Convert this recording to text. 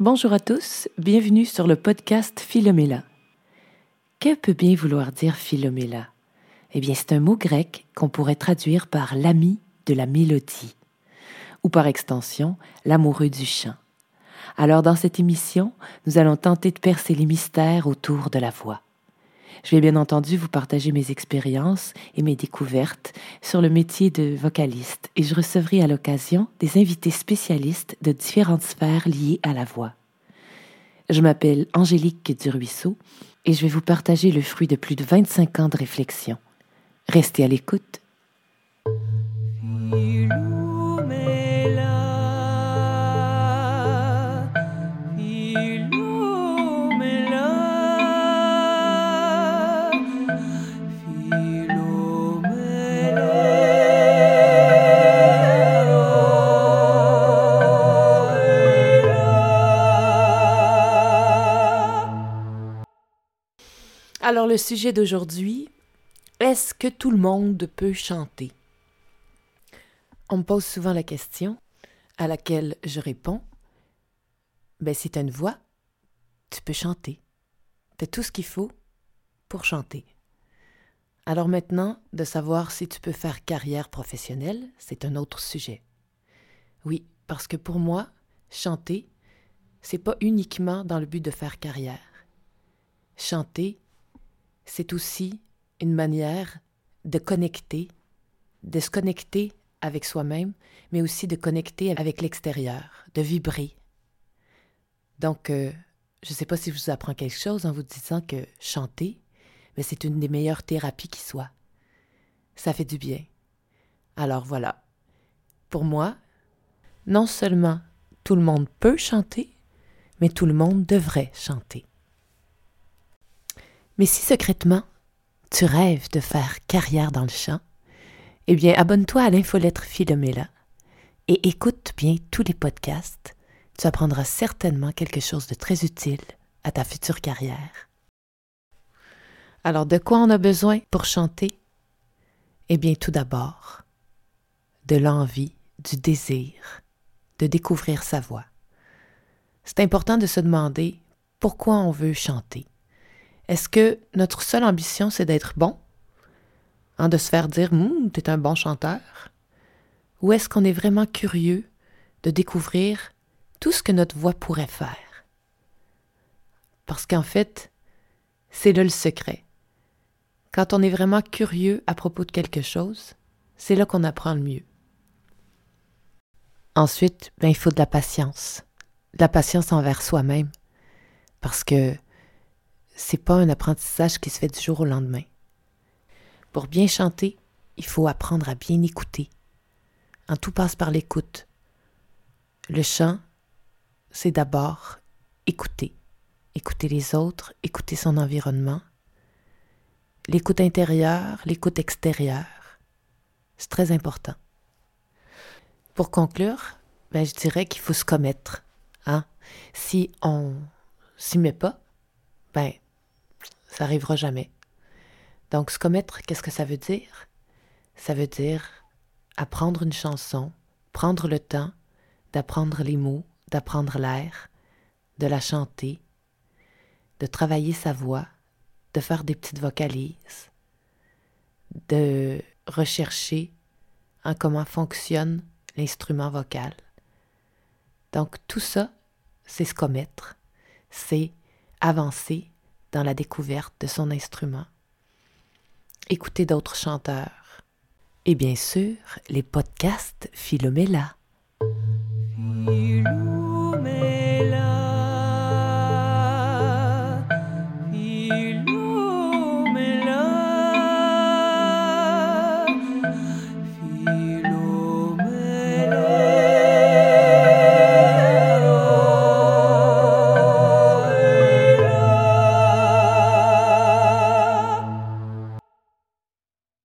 Bonjour à tous, bienvenue sur le podcast Philomela. Que peut bien vouloir dire Philomela? Eh bien, c'est un mot grec qu'on pourrait traduire par l'ami de la mélodie, ou par extension, l'amoureux du chant. Alors, dans cette émission, nous allons tenter de percer les mystères autour de la voix. Je vais bien entendu vous partager mes expériences et mes découvertes sur le métier de vocaliste et je recevrai à l'occasion des invités spécialistes de différentes sphères liées à la voix. Je m'appelle Angélique Duruisseau et je vais vous partager le fruit de plus de 25 ans de réflexion. Restez à l'écoute. Alors le sujet d'aujourd'hui, est-ce que tout le monde peut chanter? On me pose souvent la question à laquelle je réponds, ben si tu as une voix, tu peux chanter. Tu as tout ce qu'il faut pour chanter. Alors maintenant, de savoir si tu peux faire carrière professionnelle, c'est un autre sujet. Oui, parce que pour moi, chanter, c'est pas uniquement dans le but de faire carrière. Chanter, c'est aussi une manière de connecter, de se connecter avec soi-même, mais aussi de connecter avec l'extérieur, de vibrer. Donc, euh, je ne sais pas si je vous apprends quelque chose en vous disant que chanter, mais c'est une des meilleures thérapies qui soit. Ça fait du bien. Alors voilà. Pour moi, non seulement tout le monde peut chanter, mais tout le monde devrait chanter. Mais si secrètement, tu rêves de faire carrière dans le chant, eh bien, abonne-toi à l'infolettre Philomela et écoute bien tous les podcasts. Tu apprendras certainement quelque chose de très utile à ta future carrière. Alors, de quoi on a besoin pour chanter? Eh bien, tout d'abord, de l'envie, du désir de découvrir sa voix. C'est important de se demander pourquoi on veut chanter. Est-ce que notre seule ambition, c'est d'être bon? Hein, de se faire dire Hum, t'es un bon chanteur? Ou est-ce qu'on est vraiment curieux de découvrir tout ce que notre voix pourrait faire? Parce qu'en fait, c'est là le secret. Quand on est vraiment curieux à propos de quelque chose, c'est là qu'on apprend le mieux. Ensuite, ben, il faut de la patience. De la patience envers soi-même. Parce que c'est pas un apprentissage qui se fait du jour au lendemain. Pour bien chanter, il faut apprendre à bien écouter. En tout passe par l'écoute. Le chant, c'est d'abord écouter. Écouter les autres, écouter son environnement. L'écoute intérieure, l'écoute extérieure. C'est très important. Pour conclure, ben, je dirais qu'il faut se commettre. Hein? Si on s'y met pas, ben, ça arrivera jamais. Donc, se commettre, qu'est-ce que ça veut dire? Ça veut dire apprendre une chanson, prendre le temps d'apprendre les mots, d'apprendre l'air, de la chanter, de travailler sa voix, de faire des petites vocalises, de rechercher en comment fonctionne l'instrument vocal. Donc tout ça, c'est se commettre, c'est avancer dans la découverte de son instrument, écouter d'autres chanteurs. Et bien sûr les podcasts Philomela.